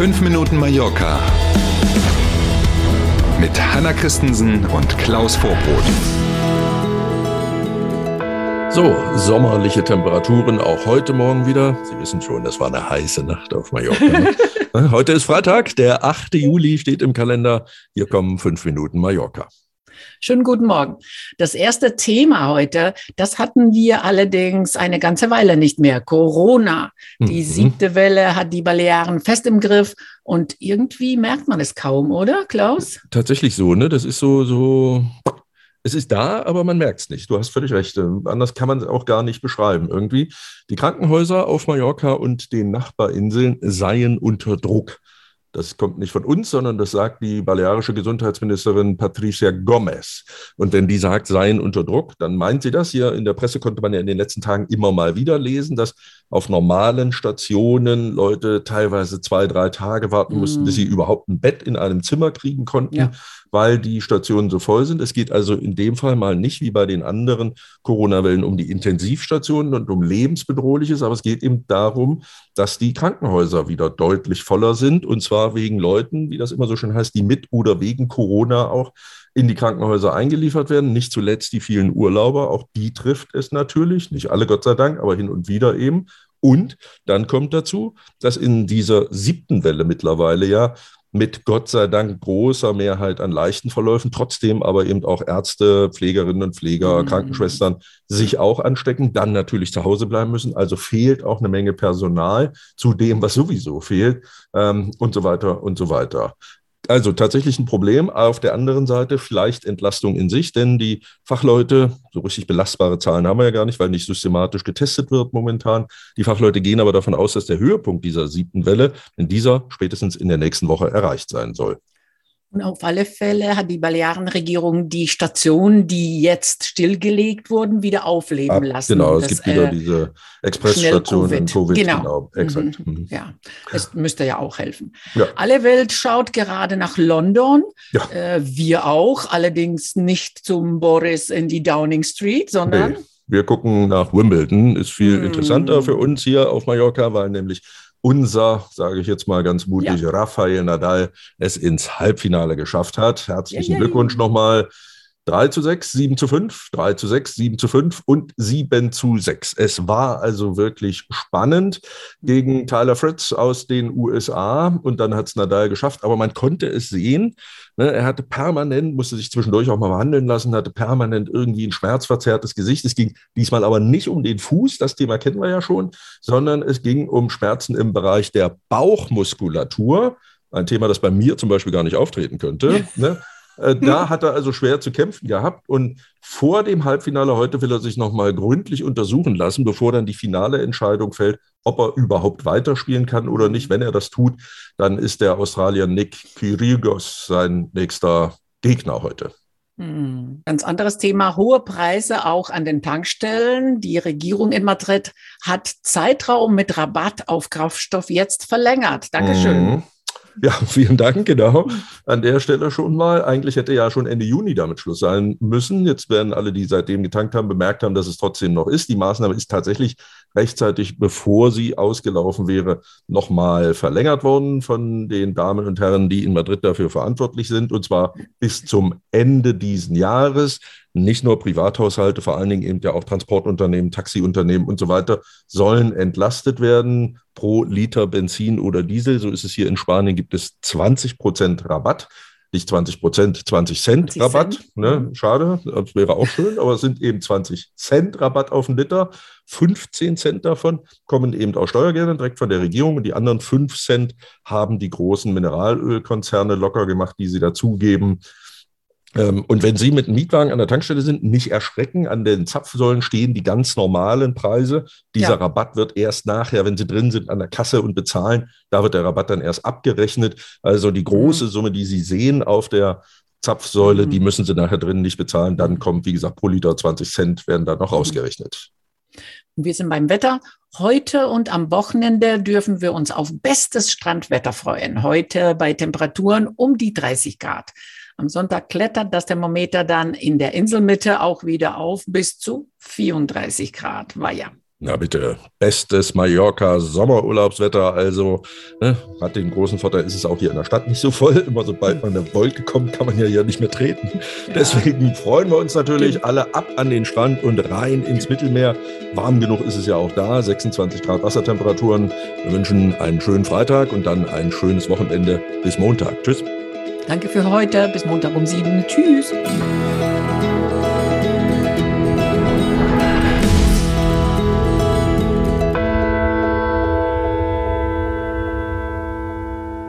5 Minuten Mallorca mit Hanna Christensen und Klaus Vorbrot. So, sommerliche Temperaturen auch heute Morgen wieder. Sie wissen schon, das war eine heiße Nacht auf Mallorca. Ne? heute ist Freitag, der 8. Juli steht im Kalender. Hier kommen 5 Minuten Mallorca. Schönen guten Morgen. Das erste Thema heute, das hatten wir allerdings eine ganze Weile nicht mehr. Corona. Die mhm. siebte Welle hat die Balearen fest im Griff und irgendwie merkt man es kaum, oder, Klaus? Tatsächlich so, ne? Das ist so, so. Es ist da, aber man merkt es nicht. Du hast völlig recht. Anders kann man es auch gar nicht beschreiben. Irgendwie. Die Krankenhäuser auf Mallorca und den Nachbarinseln seien unter Druck. Das kommt nicht von uns, sondern das sagt die balearische Gesundheitsministerin Patricia Gomez. Und wenn die sagt, seien unter Druck, dann meint sie das. Hier in der Presse konnte man ja in den letzten Tagen immer mal wieder lesen, dass auf normalen Stationen Leute teilweise zwei, drei Tage warten mussten, bis sie mm. überhaupt ein Bett in einem Zimmer kriegen konnten. Ja weil die Stationen so voll sind. Es geht also in dem Fall mal nicht wie bei den anderen Corona-Wellen um die Intensivstationen und um lebensbedrohliches, aber es geht eben darum, dass die Krankenhäuser wieder deutlich voller sind und zwar wegen Leuten, wie das immer so schön heißt, die mit oder wegen Corona auch in die Krankenhäuser eingeliefert werden. Nicht zuletzt die vielen Urlauber, auch die trifft es natürlich, nicht alle Gott sei Dank, aber hin und wieder eben. Und dann kommt dazu, dass in dieser siebten Welle mittlerweile ja mit Gott sei Dank großer Mehrheit an leichten Verläufen, trotzdem aber eben auch Ärzte, Pflegerinnen und Pfleger, mhm. Krankenschwestern sich auch anstecken, dann natürlich zu Hause bleiben müssen. Also fehlt auch eine Menge Personal zu dem, was sowieso fehlt ähm, und so weiter und so weiter. Also tatsächlich ein Problem. Auf der anderen Seite vielleicht Entlastung in sich, denn die Fachleute, so richtig belastbare Zahlen haben wir ja gar nicht, weil nicht systematisch getestet wird momentan. Die Fachleute gehen aber davon aus, dass der Höhepunkt dieser siebten Welle in dieser spätestens in der nächsten Woche erreicht sein soll. Und auf alle Fälle hat die Balearenregierung die Stationen, die jetzt stillgelegt wurden, wieder aufleben Ab, lassen. Genau, es das, gibt wieder äh, diese Expressstationen in Covid. Genau, genau exakt. Mhm. mhm. Ja, es müsste ja auch helfen. Ja. Alle Welt schaut gerade nach London. Ja. Äh, wir auch, allerdings nicht zum Boris in die Downing Street, sondern... Nee. Wir gucken nach Wimbledon, ist viel mhm. interessanter für uns hier auf Mallorca, weil nämlich unser, sage ich jetzt mal ganz mutig, ja. Rafael Nadal es ins Halbfinale geschafft hat. Herzlichen ja, ja, Glückwunsch nochmal. 3 zu 6, 7 zu 5, 3 zu 6, 7 zu 5 und 7 zu 6. Es war also wirklich spannend gegen Tyler Fritz aus den USA und dann hat es Nadal geschafft, aber man konnte es sehen. Ne, er hatte permanent, musste sich zwischendurch auch mal behandeln lassen, hatte permanent irgendwie ein schmerzverzerrtes Gesicht. Es ging diesmal aber nicht um den Fuß, das Thema kennen wir ja schon, sondern es ging um Schmerzen im Bereich der Bauchmuskulatur. Ein Thema, das bei mir zum Beispiel gar nicht auftreten könnte. ne? Äh, da hat er also schwer zu kämpfen gehabt. Und vor dem Halbfinale heute will er sich nochmal gründlich untersuchen lassen, bevor dann die finale Entscheidung fällt, ob er überhaupt weiterspielen kann oder nicht. Wenn er das tut, dann ist der Australier Nick Kyrgios sein nächster Gegner heute. Hm, ganz anderes Thema, hohe Preise auch an den Tankstellen. Die Regierung in Madrid hat Zeitraum mit Rabatt auf Kraftstoff jetzt verlängert. Dankeschön. Mhm. Ja, vielen Dank, genau. An der Stelle schon mal. Eigentlich hätte ja schon Ende Juni damit Schluss sein müssen. Jetzt werden alle, die seitdem getankt haben, bemerkt haben, dass es trotzdem noch ist. Die Maßnahme ist tatsächlich rechtzeitig, bevor sie ausgelaufen wäre, nochmal verlängert worden von den Damen und Herren, die in Madrid dafür verantwortlich sind. Und zwar bis zum Ende diesen Jahres nicht nur Privathaushalte, vor allen Dingen eben ja auch Transportunternehmen, Taxiunternehmen und so weiter, sollen entlastet werden pro Liter Benzin oder Diesel. So ist es hier in Spanien, gibt es 20 Prozent Rabatt. Nicht 20 Prozent, 20 Cent 20 Rabatt. Cent. Ne? Mhm. Schade, das wäre auch schön, aber es sind eben 20 Cent Rabatt auf den Liter. 15 Cent davon kommen eben aus Steuergeldern direkt von der Regierung und die anderen 5 Cent haben die großen Mineralölkonzerne locker gemacht, die sie dazugeben und wenn Sie mit einem Mietwagen an der Tankstelle sind, nicht erschrecken. An den Zapfsäulen stehen die ganz normalen Preise. Dieser ja. Rabatt wird erst nachher, wenn Sie drin sind, an der Kasse und bezahlen, da wird der Rabatt dann erst abgerechnet. Also die große mhm. Summe, die Sie sehen auf der Zapfsäule, mhm. die müssen Sie nachher drin nicht bezahlen. Dann kommt, wie gesagt, pro Liter 20 Cent werden da noch mhm. Ausgerechnet. Wir sind beim Wetter. Heute und am Wochenende dürfen wir uns auf bestes Strandwetter freuen. Heute bei Temperaturen um die 30 Grad. Am Sonntag klettert das Thermometer dann in der Inselmitte auch wieder auf bis zu 34 Grad. War ja. Na bitte, bestes Mallorca-Sommerurlaubswetter. Also ne, hat den großen Vorteil, ist es auch hier in der Stadt nicht so voll. Immer sobald man eine Wolke kommt, kann man ja hier nicht mehr treten. Ja. Deswegen freuen wir uns natürlich alle ab an den Strand und rein ins Mittelmeer. Warm genug ist es ja auch da, 26 Grad Wassertemperaturen. Wir wünschen einen schönen Freitag und dann ein schönes Wochenende bis Montag. Tschüss. Danke für heute. Bis Montag um sieben. Tschüss.